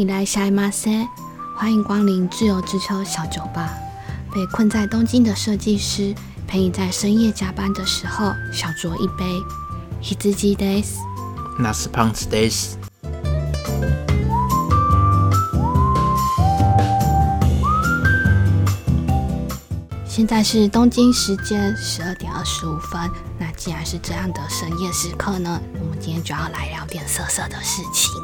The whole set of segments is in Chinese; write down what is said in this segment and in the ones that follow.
伊来下马塞，欢迎光临自由之丘小酒吧。被困在东京的设计师，陪你在深夜加班的时候小酌一杯。h i z u Days，那是胖子 Days。现在是东京时间十二点二十五分。那既然是这样的深夜时刻呢，我们今天就要来聊点色色的事情。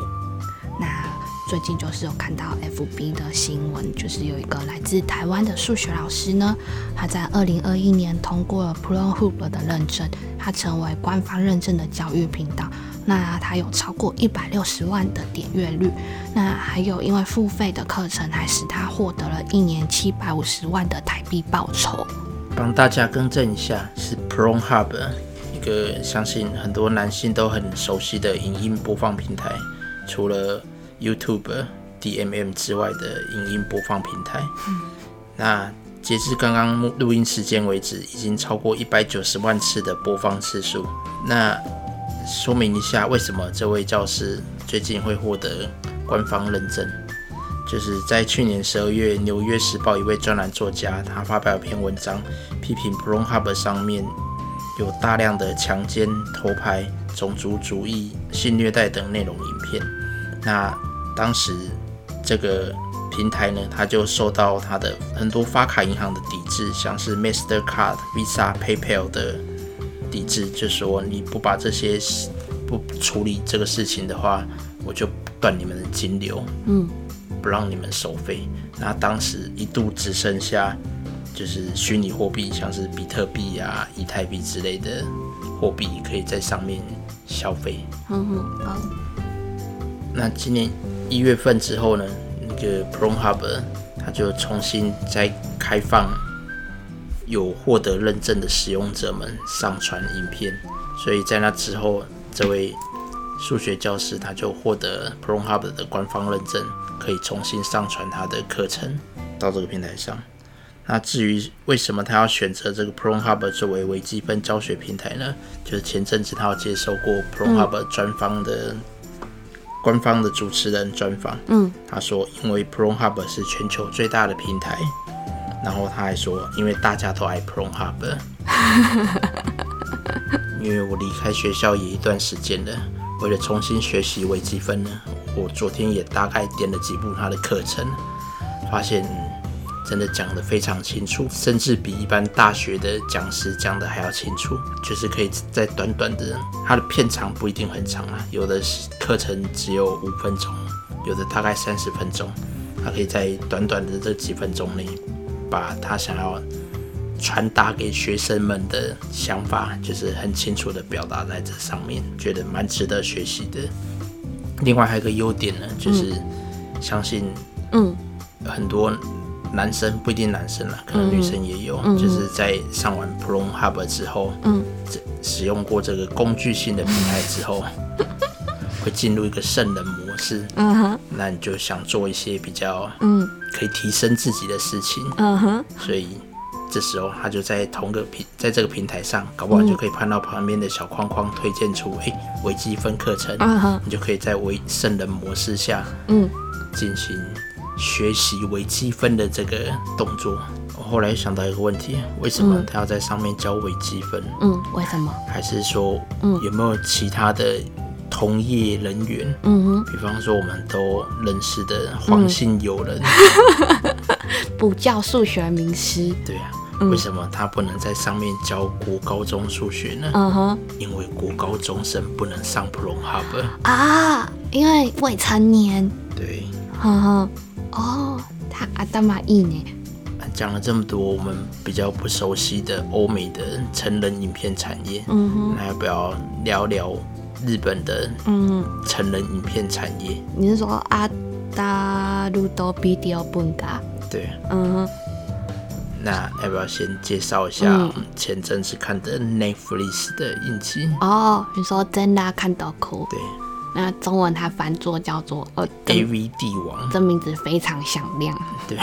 最近就是有看到 FB 的新闻，就是有一个来自台湾的数学老师呢，他在二零二一年通过了 ProHub 的认证，他成为官方认证的教育频道。那他有超过一百六十万的点阅率，那还有因为付费的课程，还使他获得了一年七百五十万的台币报酬。帮大家更正一下，是 ProHub，一个相信很多男性都很熟悉的影音播放平台，除了 YouTube、DMM 之外的影音播放平台。那截至刚刚录音时间为止，已经超过一百九十万次的播放次数。那说明一下，为什么这位教师最近会获得官方认证？就是在去年十二月，《纽约时报》一位专栏作家，他发表一篇文章，批评 ProHub 上面有大量的强奸、偷拍、种族主义、性虐待等内容影片。那当时这个平台呢，它就受到它的很多发卡银行的抵制，像是 Mastercard、Visa、PayPal 的抵制，就说你不把这些不处理这个事情的话，我就断你们的金流，嗯，不让你们收费。那当时一度只剩下就是虚拟货币，像是比特币啊、以太币之类的货币可以在上面消费。嗯哼，好。那今年一月份之后呢，那个 ProHub 它就重新再开放，有获得认证的使用者们上传影片，所以在那之后，这位数学教师他就获得 ProHub 的官方认证，可以重新上传他的课程到这个平台上。那至于为什么他要选择这个 ProHub 作为微积分教学平台呢？就是前阵子他有接受过 ProHub 专方的。官方的主持人专访，嗯，他说，因为 ProHub 是全球最大的平台，然后他还说，因为大家都爱 ProHub，因为我离开学校也一段时间了，为了重新学习微积分呢，我昨天也大概点了几部他的课程，发现。真的讲得非常清楚，甚至比一般大学的讲师讲的还要清楚。就是可以在短短的，它的片长不一定很长啊，有的课程只有五分钟，有的大概三十分钟。他可以在短短的这几分钟内，把他想要传达给学生们的想法，就是很清楚的表达在这上面，觉得蛮值得学习的。另外还有一个优点呢，就是相信，嗯，很多。男生不一定男生了，可能女生也有，就是在上完 ProHub 之后，嗯，使用过这个工具性的平台之后，会进入一个圣人模式。嗯哼，那你就想做一些比较，嗯，可以提升自己的事情。嗯哼，所以这时候他就在同个平，在这个平台上，搞不好就可以看到旁边的小框框推荐出，哎，微积分课程。嗯哼，你就可以在微圣人模式下，嗯，进行。学习微积分的这个动作，我后来想到一个问题：为什么他要在上面教微积分？嗯，为什么？还是说，嗯，有没有其他的同业人员？嗯哼，比方说我们都认识的黄姓友人，不教数学名师。对啊，为什么他不能在上面教国高中数学呢？嗯哼，因为国高中生不能上 Pro Hub 啊，因为未成年。对，呵呵。哦，他阿达玛伊呢？讲了这么多，我们比较不熟悉的欧美的成人影片产业，嗯哼，那要不要聊聊日本的嗯成人影片产业？你是说阿达鲁多比迪奥本嘎？对，嗯哼。那要不要先介绍一下前阵子看的 Netflix 的影集？哦，你说真的看到哭？对。那中文它翻作叫做呃 A V 帝王，这名字非常响亮。对，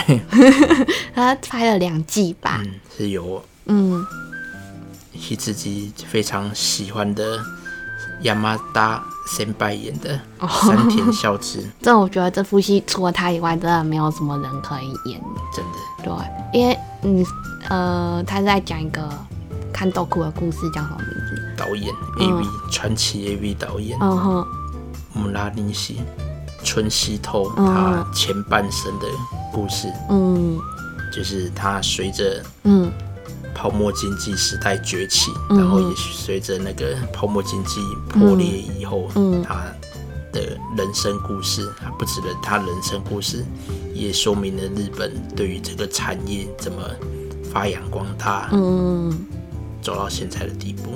他拍了两季吧？嗯，是由嗯，是自己非常喜欢的亚麻达先拜演的山田孝之，这我觉得这部戏除了他以外，真的没有什么人可以演。真的。对，因为你呃，他在讲一个看豆库的故事，叫什么名字？导演 AV 传奇 AV 导演，嗯哼，姆拉尼西春熙透他前半生的故事，嗯，就是他随着嗯。泡沫经济时代崛起，然后也随着那个泡沫经济破裂以后，嗯。他的人生故事，他不止了他人生故事，也说明了日本对于这个产业怎么发扬光大，嗯，走到现在的地步。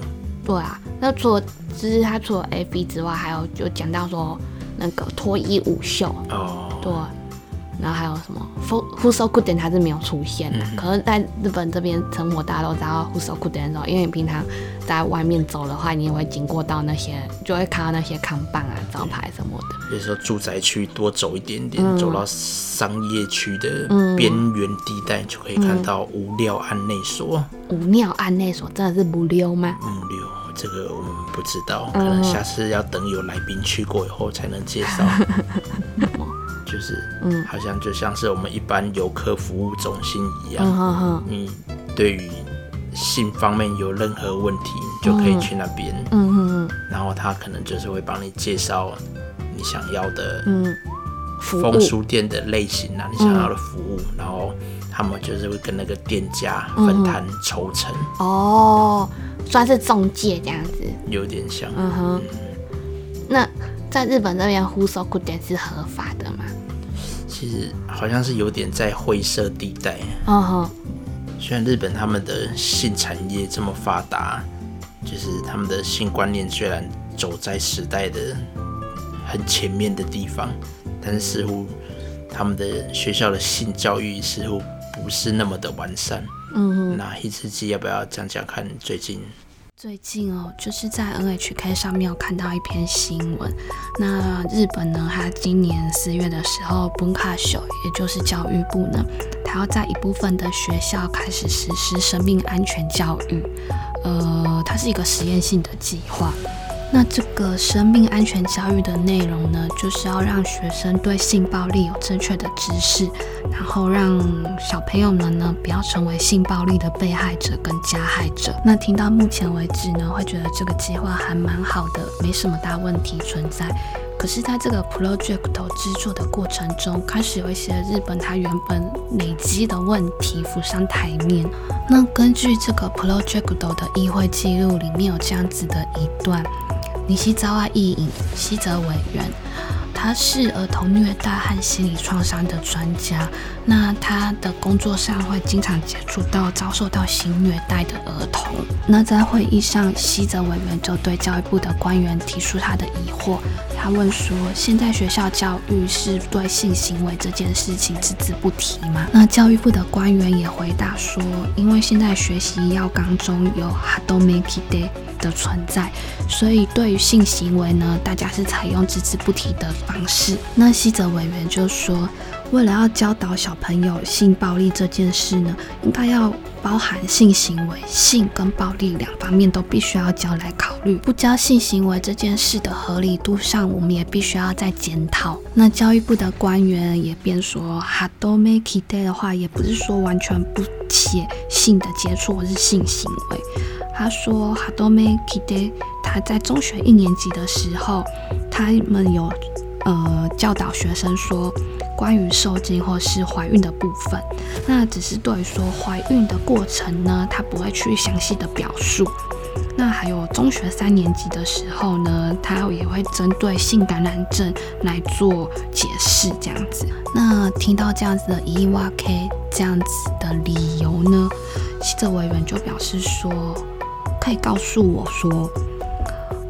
对啊，那除了就是他除了 A V 之外，还有就讲到说那个脱衣舞秀，哦，对，然后还有什么 Who So Good 点它是没有出现的，可是在日本这边成活，大家都知道 Who So Good 点的时候，因为你平常在外面走的话，你也会经过到那些，就会看到那些看棒啊、招牌什么的。有时候住宅区多走一点点，走到商业区的嗯边缘地带，就可以看到无料案内所。无料案内所真的是不溜吗？无料这个我们不知道，可能下次要等有来宾去过以后才能介绍。就是，嗯。好像就像是我们一般游客服务中心一样，你对于性方面有任何问题，你就可以去那边，然后他可能就是会帮你介绍你想要的嗯，服风务，书店的类型啊，你想要的服务，然后他们就是会跟那个店家分摊抽成，哦，算是中介这样子。有点像。嗯哼，那在日本这边 Who So Good 点是合法的吗？其实好像是有点在灰色地带。嗯哼，虽然日本他们的性产业这么发达，就是他们的性观念虽然走在时代的很前面的地方，但是似乎他们的学校的性教育似乎不是那么的完善。嗯哼。那黑之基要不要讲讲看最近？最近哦，就是在 NHK 上面有看到一篇新闻。那日本呢，它今年四月的时候，文化省也就是教育部呢，它要在一部分的学校开始实施生命安全教育。呃，它是一个实验性的计划。那这个生命安全教育的内容呢，就是要让学生对性暴力有正确的知识，然后让小朋友们呢不要成为性暴力的被害者跟加害者。那听到目前为止呢，会觉得这个计划还蛮好的，没什么大问题存在。可是，在这个 project 制作的过程中，开始有一些日本它原本累积的问题浮上台面。那根据这个 project 的议会记录里面有这样子的一段。尼西扎瓦义影西泽委员，他是儿童虐待和心理创伤的专家。那他的工作上会经常接触到遭受到性虐待的儿童。那在会议上，西泽委员就对教育部的官员提出他的疑惑。他问说：“现在学校教育是对性行为这件事情只字不提吗？”那教育部的官员也回答说：“因为现在学习要纲中有 hadomeki de 的存在，所以对于性行为呢，大家是采用只字不提的方式。”那西泽委员就说：“为了要教导小朋友性暴力这件事呢，应该要包含性行为、性跟暴力两方面都必须要教来考虑。不教性行为这件事的合理度上，我们也必须要再检讨。那教育部的官员也便说 h a d o m e k i day” 的话，也不是说完全不写性的接触或是性行为。他说 h a d o m e k i day” 他在中学一年级的时候，他们有呃教导学生说。关于受精或是怀孕的部分，那只是对于说怀孕的过程呢，他不会去详细的表述。那还有中学三年级的时候呢，他也会针对性感染症来做解释，这样子。那听到这样子的伊瓦 K 这样子的理由呢，西泽委员就表示说，可以告诉我说，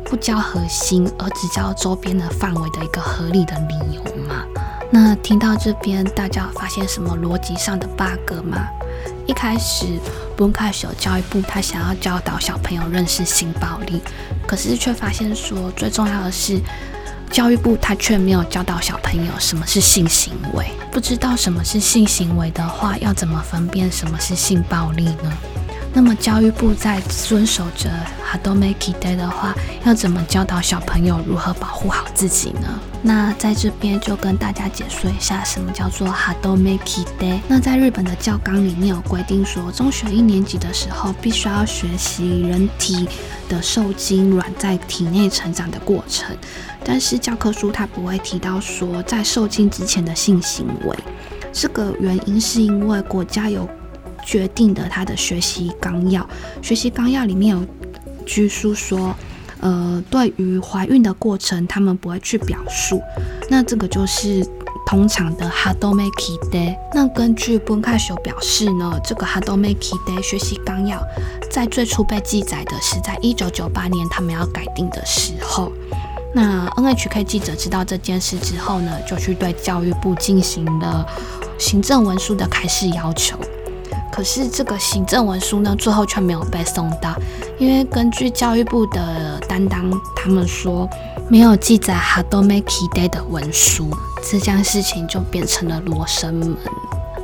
不教核心而只教周边的范围的一个合理的理由吗？那听到这边，大家有发现什么逻辑上的 bug 吗？一开始，不用开始有教育部他想要教导小朋友认识性暴力，可是却发现说，最重要的是，教育部他却没有教导小朋友什么是性行为。不知道什么是性行为的话，要怎么分辨什么是性暴力呢？那么教育部在遵守着 Hadomaki Day 的话，要怎么教导小朋友如何保护好自己呢？那在这边就跟大家解说一下，什么叫做 Hadomaki Day。那在日本的教纲里面有规定说，中学一年级的时候必须要学习人体的受精卵在体内成长的过程，但是教科书它不会提到说在受精之前的性行为。这个原因是因为国家有。决定的他的学习纲要，学习纲要里面有拘束说，呃，对于怀孕的过程，他们不会去表述。那这个就是通常的 Hadomeki Day。那根据 b u n k a s h 表示呢，这个 Hadomeki Day 学习纲要在最初被记载的是在一九九八年他们要改定的时候。那 NHK 记者知道这件事之后呢，就去对教育部进行了行政文书的开示要求。可是这个行政文书呢，最后却没有被送到，因为根据教育部的担当，他们说没有记载 Hadomeki Day 的文书，这件事情就变成了罗生门。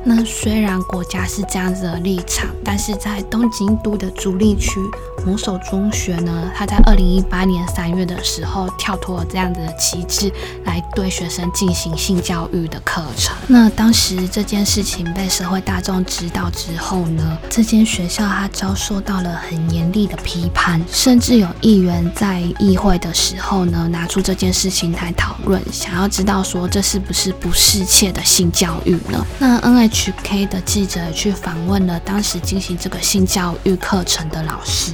那虽然国家是这样子的立场，但是在东京都的主力区某所中学呢，他在二零一八年三月的时候跳脱了这样子的旗帜，来对学生进行性教育的课程。那当时这件事情被社会大众知道之后呢，这间学校它遭受到了很严厉的批判，甚至有议员在议会的时候呢，拿出这件事情来讨论，想要知道说这是不是不适切的性教育呢？那 N H。HK 的记者去访问了当时进行这个性教育课程的老师，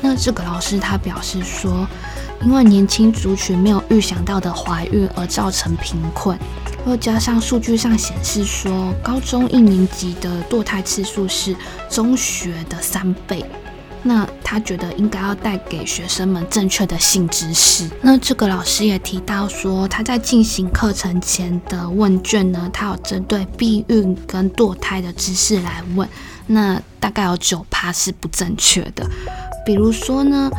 那这个老师他表示说，因为年轻族群没有预想到的怀孕而造成贫困，又加上数据上显示说，高中一年级的堕胎次数是中学的三倍。那他觉得应该要带给学生们正确的性知识。那这个老师也提到说，他在进行课程前的问卷呢，他有针对避孕跟堕胎的知识来问，那大概有九趴是不正确的。比如说呢，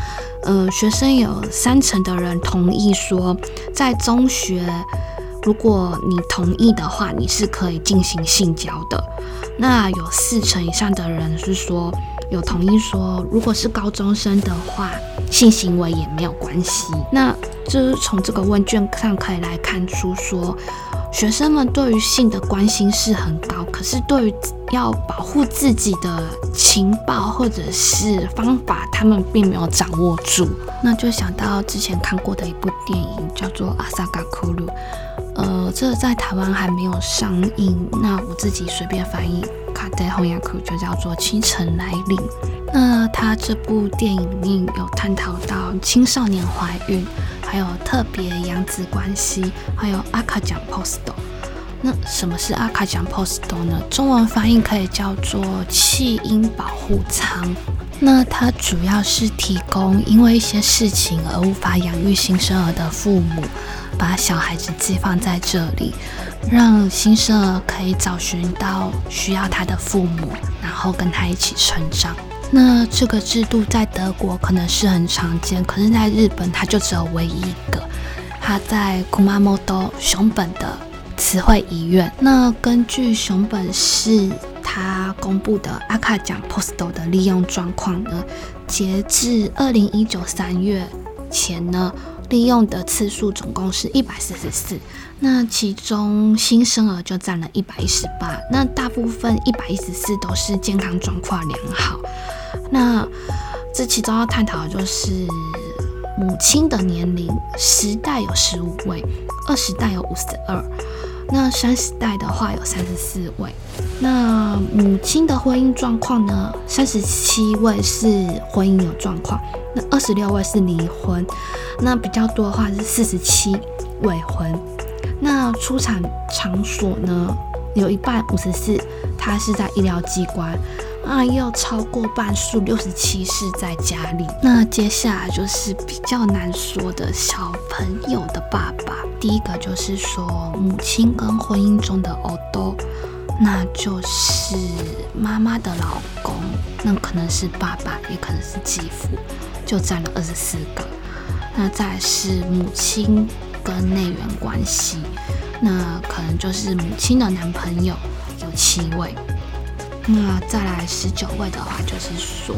呃，学生有三成的人同意说，在中学，如果你同意的话，你是可以进行性交的。那有四成以上的人是说。有同意说，如果是高中生的话，性行为也没有关系。那就是从这个问卷上可以来看出，说学生们对于性的关心是很高，可是对于要保护自己的情报或者是方法，他们并没有掌握住。那就想到之前看过的一部电影，叫做《阿萨嘎库鲁》，呃，这在台湾还没有上映，那我自己随便翻译。卡戴红牙库就叫做清晨来临。那他这部电影里面有探讨到青少年怀孕，还有特别养子关系，还有阿卡奖 posto。那什么是阿卡奖 posto 呢？中文翻译可以叫做弃婴保护舱。那它主要是提供因为一些事情而无法养育新生儿的父母，把小孩子寄放在这里。让新生儿可以找寻到需要他的父母，然后跟他一起成长。那这个制度在德国可能是很常见，可是在日本它就只有唯一一个。它在 Kumamoto 熊本的词汇医院。那根据熊本市他公布的阿卡奖 Postal 的利用状况呢，截至二零一九三月前呢。利用的次数总共是一百四十四，那其中新生儿就占了一百一十八，那大部分一百一十四都是健康状况良好。那这其中要探讨的就是母亲的年龄，十代有十五位，二十代有五十二，那三十代的话有三十四位。那母亲的婚姻状况呢？三十七位是婚姻有状况，那二十六位是离婚。那比较多的话是四十七未婚，那出产场所呢，有一半五十四，它是在医疗机关，啊，又超过半数六十七是在家里。那接下来就是比较难说的小朋友的爸爸，第一个就是说母亲跟婚姻中的欧多，那就是妈妈的老公，那可能是爸爸，也可能是继父，就占了二十四个。那再是母亲跟内缘关系，那可能就是母亲的男朋友有七位。那再来十九位的话，就是说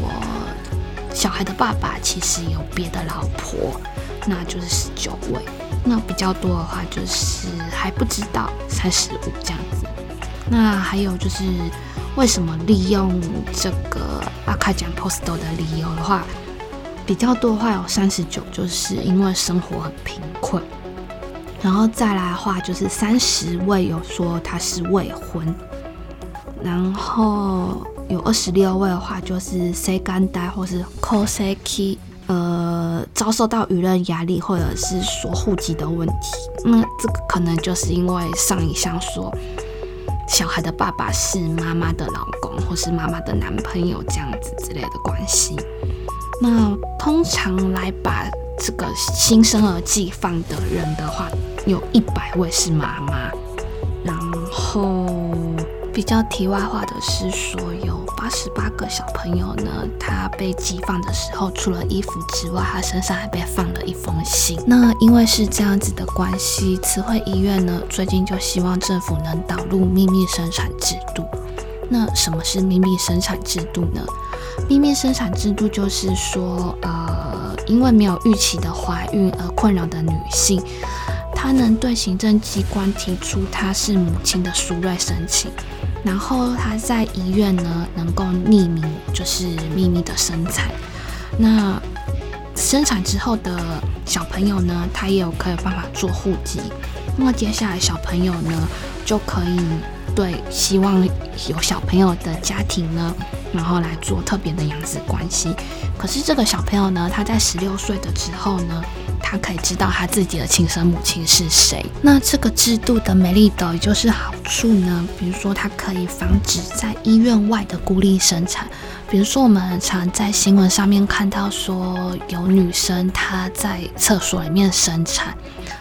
小孩的爸爸其实有别的老婆，那就是十九位。那比较多的话就是还不知道三十五这样。那还有就是为什么利用这个阿卡讲 posto 的理由的话，比较多的话有三十九，就是因为生活很贫困。然后再来的话就是三十位有说他是未婚。然后有二十六位的话，就是 say 干呆或是 call say key，呃，遭受到舆论压力或者是说户籍的问题。那这个可能就是因为上一项说小孩的爸爸是妈妈的老公或是妈妈的男朋友这样子之类的关系。那通常来把这个新生儿寄放的人的话，有一百位是妈妈，然后。比较题外话的是，说有八十八个小朋友呢，他被寄放的时候，除了衣服之外，他身上还被放了一封信。那因为是这样子的关系，慈惠医院呢，最近就希望政府能导入秘密生产制度。那什么是秘密生产制度呢？秘密生产制度就是说，呃，因为没有预期的怀孕而困扰的女性，她能对行政机关提出她是母亲的赎瑞申请。然后他在医院呢，能够匿名，就是秘密的生产。那生产之后的小朋友呢，他也有可以办法做户籍。那么接下来小朋友呢，就可以对希望有小朋友的家庭呢，然后来做特别的养子关系。可是这个小朋友呢，他在十六岁的之后呢？他可以知道他自己的亲生母亲是谁。那这个制度的美丽的，也就是好处呢？比如说，它可以防止在医院外的孤立生产。比如说，我们常在新闻上面看到说，有女生她在厕所里面生产。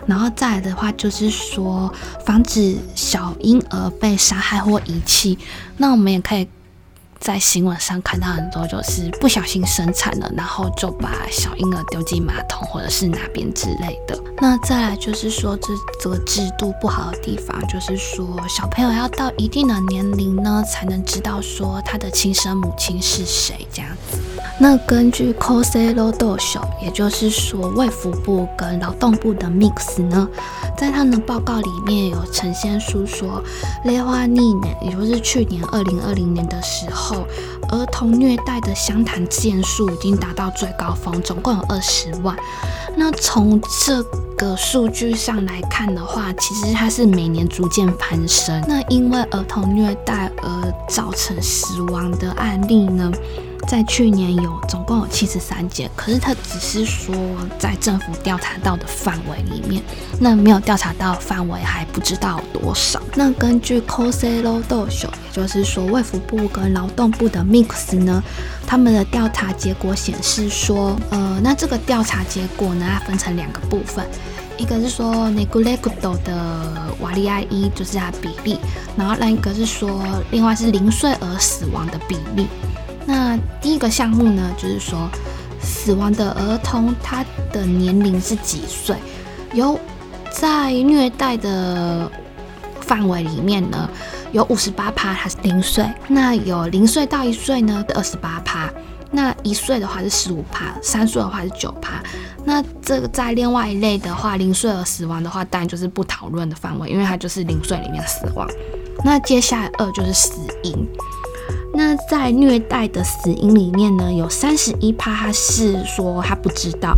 然后再来的话，就是说防止小婴儿被杀害或遗弃。那我们也可以。在新闻上看到很多，就是不小心生产了，然后就把小婴儿丢进马桶或者是哪边之类的。那再来就是说，这这个制度不好的地方，就是说小朋友要到一定的年龄呢，才能知道说他的亲生母亲是谁这样子。那根据 Coselo Do 秀，也就是说卫福部跟劳动部的 Mix 呢，在他们的报告里面有呈现出说，雷花逆年，也就是去年二零二零年的时候，后儿童虐待的湘潭件数已经达到最高峰，总共有二十万。那从这个数据上来看的话，其实它是每年逐渐攀升。那因为儿童虐待而造成死亡的案例呢？在去年有总共有七十三件，可是他只是说在政府调查到的范围里面，那没有调查到范围还不知道多少。那根据 Coselo d o s 也就是说卫福部跟劳动部的 Mix 呢，他们的调查结果显示说，呃，那这个调查结果呢，它分成两个部分，一个是说 Negulegudo 的瓦利埃伊就是它比例，然后另一个是说，另外是零岁儿死亡的比例。那第一个项目呢，就是说死亡的儿童他的年龄是几岁？有在虐待的范围里面呢，有五十八趴他是零岁，那有零岁到一岁呢二十八趴，那一岁的话是十五趴，三岁的话是九趴。那这个在另外一类的话，零岁而死亡的话，当然就是不讨论的范围，因为它就是零岁里面死亡。那接下来二就是死因。那在虐待的死因里面呢，有三十一趴他是说他不知道，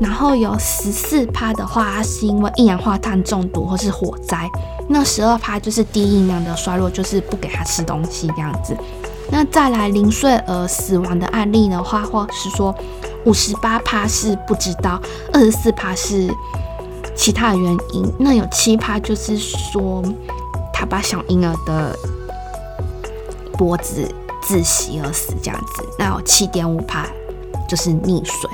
然后有十四趴的话，他是因为一氧化碳中毒或是火灾，那十二趴就是低营养的衰弱，就是不给他吃东西这样子。那再来零岁儿死亡的案例的话，或是说五十八趴是不知道，二十四趴是其他的原因，那有七趴就是说他把小婴儿的脖子。窒息而死这样子，那有七点五帕就是溺水。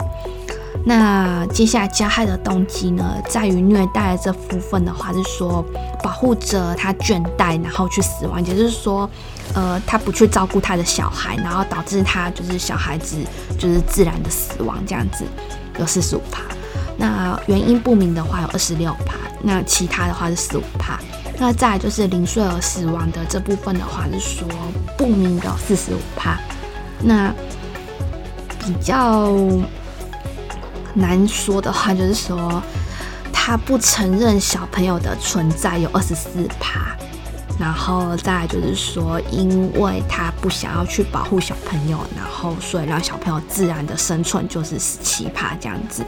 那接下来加害的动机呢，在于虐待这部分的话，是说保护者他倦怠，然后去死亡，也就是说，呃，他不去照顾他的小孩，然后导致他就是小孩子就是自然的死亡这样子，有四十五帕。那原因不明的话有二十六帕，那其他的话是十五帕。那再就是零岁儿死亡的这部分的话，是说不明的四十五趴。那比较难说的话，就是说他不承认小朋友的存在有二十四趴，然后再就是说，因为他不想要去保护小朋友，然后所以让小朋友自然的生存就是十七趴这样子。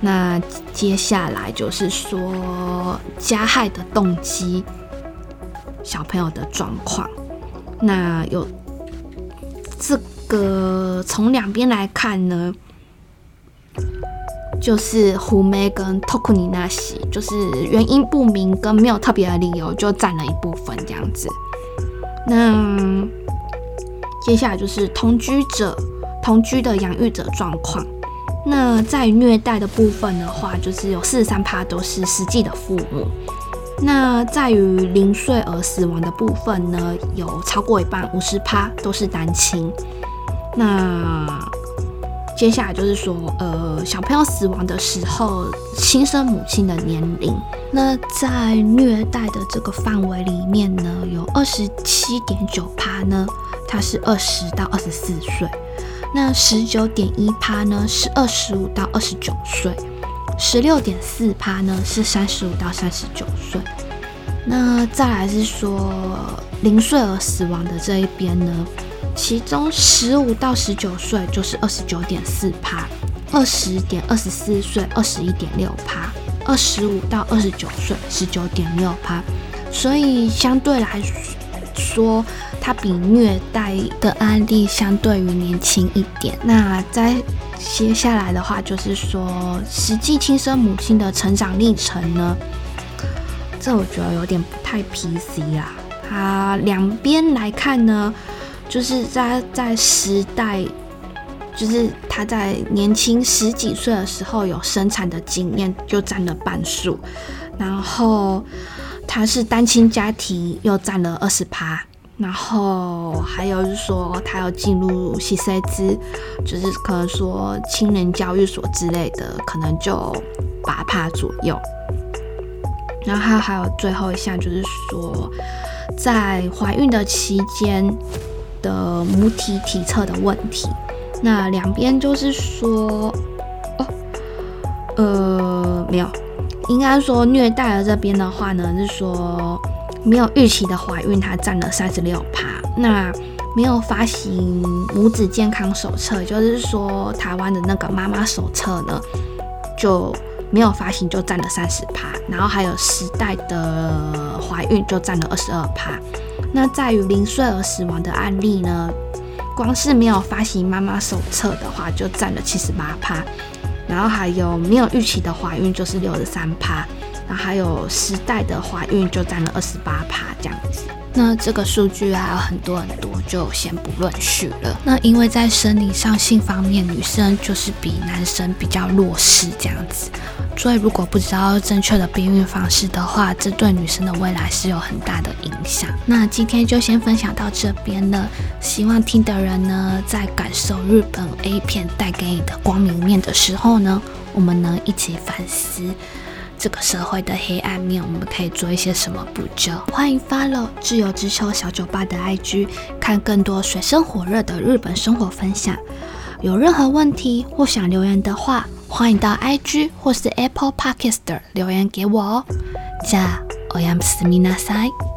那接下来就是说加害的动机，小朋友的状况。那有这个从两边来看呢，就是胡梅跟托库尼纳西，就是原因不明跟没有特别的理由就占了一部分这样子。那接下来就是同居者同居的养育者状况。那在虐待的部分的话，就是有四十三趴都是实际的父母。那在于零岁而死亡的部分呢，有超过一半五十趴都是单亲。那接下来就是说，呃，小朋友死亡的时候，亲生母亲的年龄。那在虐待的这个范围里面呢，有二十七点九趴呢，他是二十到二十四岁。那十九点一趴呢是二十五到二十九岁，十六点四趴呢是三十五到三十九岁。那再来是说零岁而死亡的这一边呢，其中十五到十九岁就是二十九点四趴，二十点二十四岁二十一点六趴，二十五到二十九岁十九点六趴，所以相对来说。它比虐待的案例相对于年轻一点。那在接下来的话，就是说实际亲生母亲的成长历程呢，这我觉得有点不太 PC 啊。它两边来看呢，就是在在时代，就是他在年轻十几岁的时候有生产的经验，就占了半数。然后他是单亲家庭，又占了二十趴。然后还有就是说，他要进入西塞兹，就是可能说青年教育所之类的，可能就八趴左右。然后还有最后一项就是说，在怀孕的期间的母体体测的问题。那两边就是说，哦，呃，没有，应该说虐待的这边的话呢，是说。没有预期的怀孕，它占了三十六趴。那没有发行母子健康手册，就是说台湾的那个妈妈手册呢，就没有发行，就占了三十趴。然后还有时代的怀孕就占了二十二趴。那在于零岁儿死亡的案例呢，光是没有发行妈妈手册的话，就占了七十八趴。然后还有没有预期的怀孕，就是六十三趴。然后还有时代的怀孕就占了二十八趴这样子，那这个数据还有很多很多，就先不论序了。那因为在生理上性方面，女生就是比男生比较弱势这样子，所以如果不知道正确的避孕方式的话，这对女生的未来是有很大的影响。那今天就先分享到这边了，希望听的人呢，在感受日本 A 片带给你的光明面的时候呢，我们能一起反思。这个社会的黑暗面，我们可以做一些什么补救？欢迎 follow 自由之秋小酒吧的 IG，看更多水深火热的日本生活分享。有任何问题或想留言的话，欢迎到 IG 或是 Apple Podcast 留言给我哦。じゃ、おやすみなさい。